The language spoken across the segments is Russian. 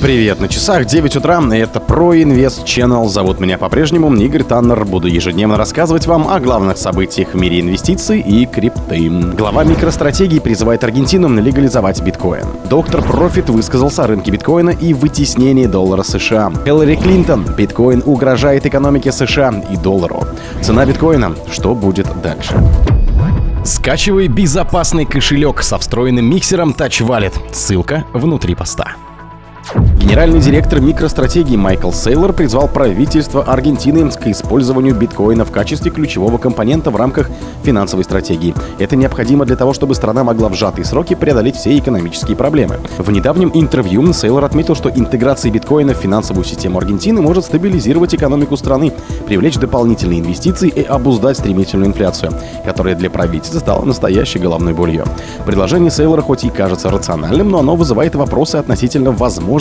Привет, на часах 9 утра, и это ProInvest Channel. Зовут меня по-прежнему Игорь Таннер. Буду ежедневно рассказывать вам о главных событиях в мире инвестиций и крипты. Глава микростратегии призывает Аргентину легализовать биткоин. Доктор Профит высказался о рынке биткоина и вытеснении доллара США. Хиллари Клинтон. Биткоин угрожает экономике США и доллару. Цена биткоина. Что будет дальше? Скачивай безопасный кошелек со встроенным миксером Touch Wallet. Ссылка внутри поста. Генеральный директор микростратегии Майкл Сейлор призвал правительство Аргентины к использованию биткоина в качестве ключевого компонента в рамках финансовой стратегии. Это необходимо для того, чтобы страна могла в сжатые сроки преодолеть все экономические проблемы. В недавнем интервью Сейлор отметил, что интеграция биткоина в финансовую систему Аргентины может стабилизировать экономику страны, привлечь дополнительные инвестиции и обуздать стремительную инфляцию, которая для правительства стала настоящей головной болью. Предложение Сейлора хоть и кажется рациональным, но оно вызывает вопросы относительно возможности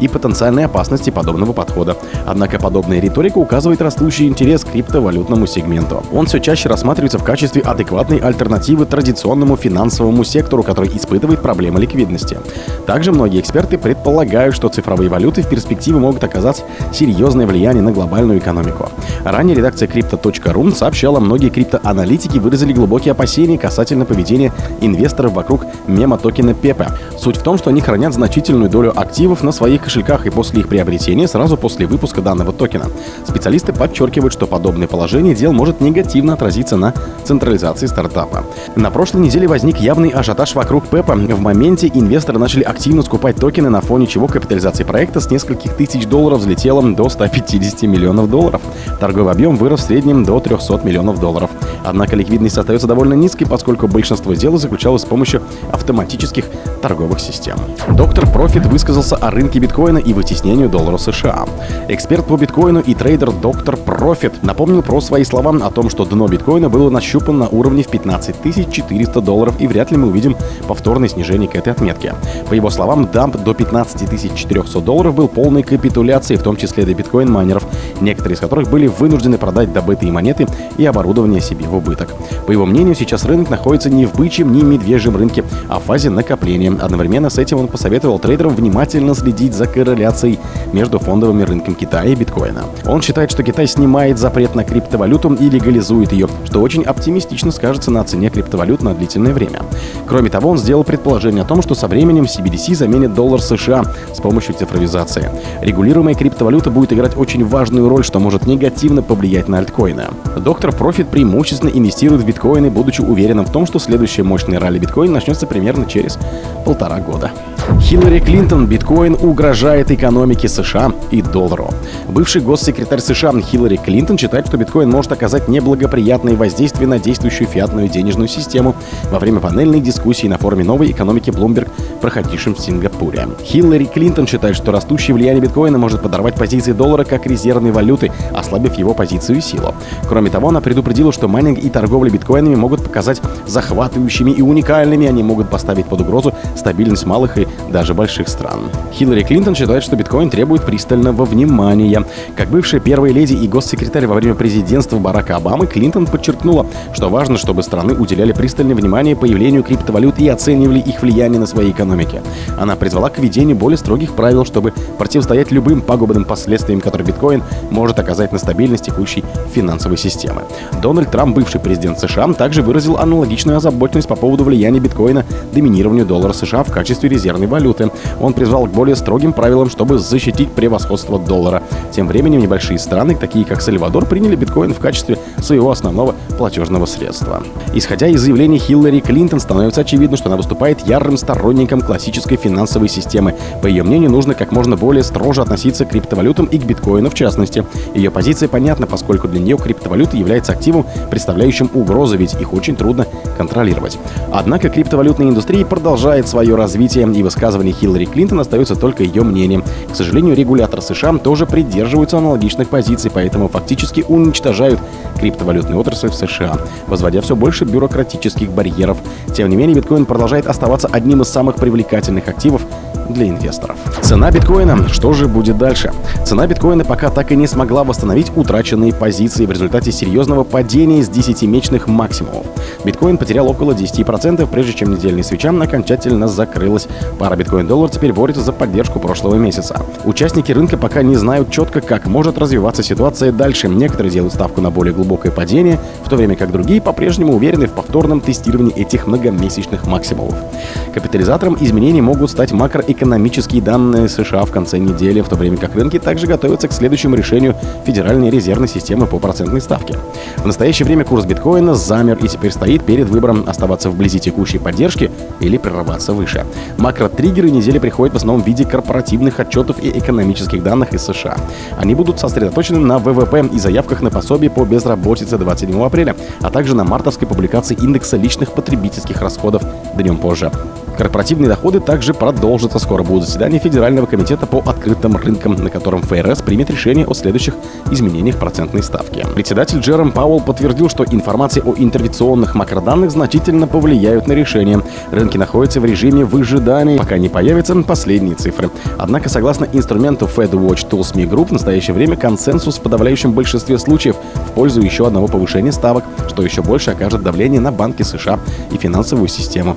и потенциальной опасности подобного подхода. Однако подобная риторика указывает растущий интерес к криптовалютному сегменту. Он все чаще рассматривается в качестве адекватной альтернативы традиционному финансовому сектору, который испытывает проблемы ликвидности. Также многие эксперты предполагают, что цифровые валюты в перспективе могут оказать серьезное влияние на глобальную экономику. Ранее редакция Crypto.ru сообщала, многие криптоаналитики выразили глубокие опасения касательно поведения инвесторов вокруг мема-токена Пепа. Суть в том, что они хранят значительную долю активов на своих кошельках и после их приобретения сразу после выпуска данного токена. Специалисты подчеркивают, что подобное положение дел может негативно отразиться на централизации стартапа. На прошлой неделе возник явный ажиотаж вокруг Пепа. В моменте инвесторы начали активно скупать токены, на фоне чего капитализация проекта с нескольких тысяч долларов взлетела до 150 миллионов долларов. Торговый объем вырос в среднем до 300 миллионов долларов. Однако ликвидность остается довольно низкой, поскольку большинство сделок заключалось с помощью автоматических торговых систем. Доктор Профит высказался о рынке биткоина и вытеснению доллара США. Эксперт по биткоину и трейдер Доктор Профит напомнил про свои слова о том, что дно биткоина было нащупано на уровне в 15 400 долларов и вряд ли мы увидим повторное снижение к этой отметке. По его словам, дамп до 15 400 долларов был полной капитуляцией, в том числе для биткоин-майнеров, некоторые из которых были вынуждены продать добытые монеты и оборудование себе в убыток. По его мнению, сейчас рынок находится не в бычьем, ни медвежьем рынке, а в фазе накопления. Одновременно с этим он посоветовал трейдерам внимательно следить за корреляцией между фондовыми рынками Китая и биткоина. Он считает, что Китай снимает запрет на криптовалюту и легализует ее, что очень оптимистично скажется на цене криптовалют на длительное время. Кроме того, он сделал предположение о том, что со временем CBDC заменит доллар США с помощью цифровизации. Регулируемая криптовалюта будет играть очень важную роль, что может негативно повлиять на альткоины. Доктор Профит преимущественно инвестирует в биткоины, будучи уверенным в том, что следующая мощная ралли биткоина начнется примерно через полтора года. Хиллари Клинтон, биткоин угрожает экономике США и доллару. Бывший госсекретарь США Хиллари Клинтон считает, что биткоин может оказать неблагоприятное воздействие на действующую фиатную денежную систему во время панельной дискуссии на форуме новой экономики Bloomberg, проходившем в Сингапуре. Хиллари Клинтон считает, что растущее влияние биткоина может подорвать позиции доллара как резервной валюты, ослабив его позицию и силу. Кроме того, она предупредила, что майнинг и торговля биткоинами могут показать захватывающими и уникальными, они могут поставить под угрозу стабильность малых и даже больших стран. Хиллари Клинтон считает, что биткоин требует пристального внимания. Как бывшая первая леди и госсекретарь во время президентства Барака Обамы, Клинтон подчеркнула, что важно, чтобы страны уделяли пристальное внимание появлению криптовалют и оценивали их влияние на свои экономики. Она призвала к введению более строгих правил, чтобы противостоять любым пагубным последствиям, которые биткоин может оказать на стабильность текущей финансовой системы. Дональд Трамп, бывший президент США, также выразил аналогичную озабоченность по поводу влияния биткоина доминированию доллара США в качестве резервной валюты. Он призвал к более строгим правилам, чтобы защитить превосходство доллара. Тем временем небольшие страны, такие как Сальвадор, приняли биткоин в качестве своего основного платежного средства. Исходя из заявлений Хиллари Клинтон, становится очевидно, что она выступает ярым сторонником классической финансовой системы. По ее мнению, нужно как можно более строже относиться к криптовалютам и к биткоину в частности. Ее позиция понятна, поскольку для нее криптовалюта является активом, представляющим угрозу, ведь их очень трудно контролировать. Однако криптовалютная индустрия продолжает свое развитие, и высказывание Хиллари Клинтон остается только ее мнением. К сожалению, регулятор США тоже придерживаются аналогичных позиций, поэтому фактически уничтожают криптовалютную отрасль в США, возводя все больше бюрократических барьеров. Тем не менее, биткоин продолжает оставаться одним из самых привлекательных активов для инвесторов. Цена биткоина. Что же будет дальше? Цена биткоина пока так и не смогла восстановить утраченные позиции в результате серьезного падения с 10-месячных максимумов. Биткоин потерял около 10%, прежде чем недельная свеча окончательно закрылась. Пара биткоин-доллар теперь борется за поддержку прошлого месяца. Участники рынка пока не знают четко, как может развиваться ситуация дальше. Некоторые делают ставку на более глубокое падение, в то время как другие по-прежнему уверены в повторном тестировании этих многомесячных максимумов. Капитализатором изменений могут стать макроэкономические данные США в конце недели, в то время как рынки также готовятся к следующему решению Федеральной резервной системы по процентной ставке. В настоящее время курс биткоина замер и теперь стоит перед выбором оставаться вблизи текущей поддержки или прорываться выше. Макротриггеры недели приходят в основном в виде корпоративных отчетов и экономических данных из США. Они будут сосредоточены на ВВП и заявках на пособие по безработице 27 апреля, а также на мартовской публикации индекса личных потребительских расходов днем позже. Корпоративные доходы также продолжатся. Скоро будут заседания Федерального комитета по открытым рынкам, на котором ФРС примет решение о следующих изменениях процентной ставки. Председатель Джером Пауэлл подтвердил, что информация о интервенционных макроданных значительно повлияют на решение. Рынки находятся в режиме выжидания, пока не появятся последние цифры. Однако, согласно инструменту FedWatch Tools Me Group, в настоящее время консенсус в подавляющем большинстве случаев в пользу еще одного повышения ставок, что еще больше окажет давление на банки США и финансовую систему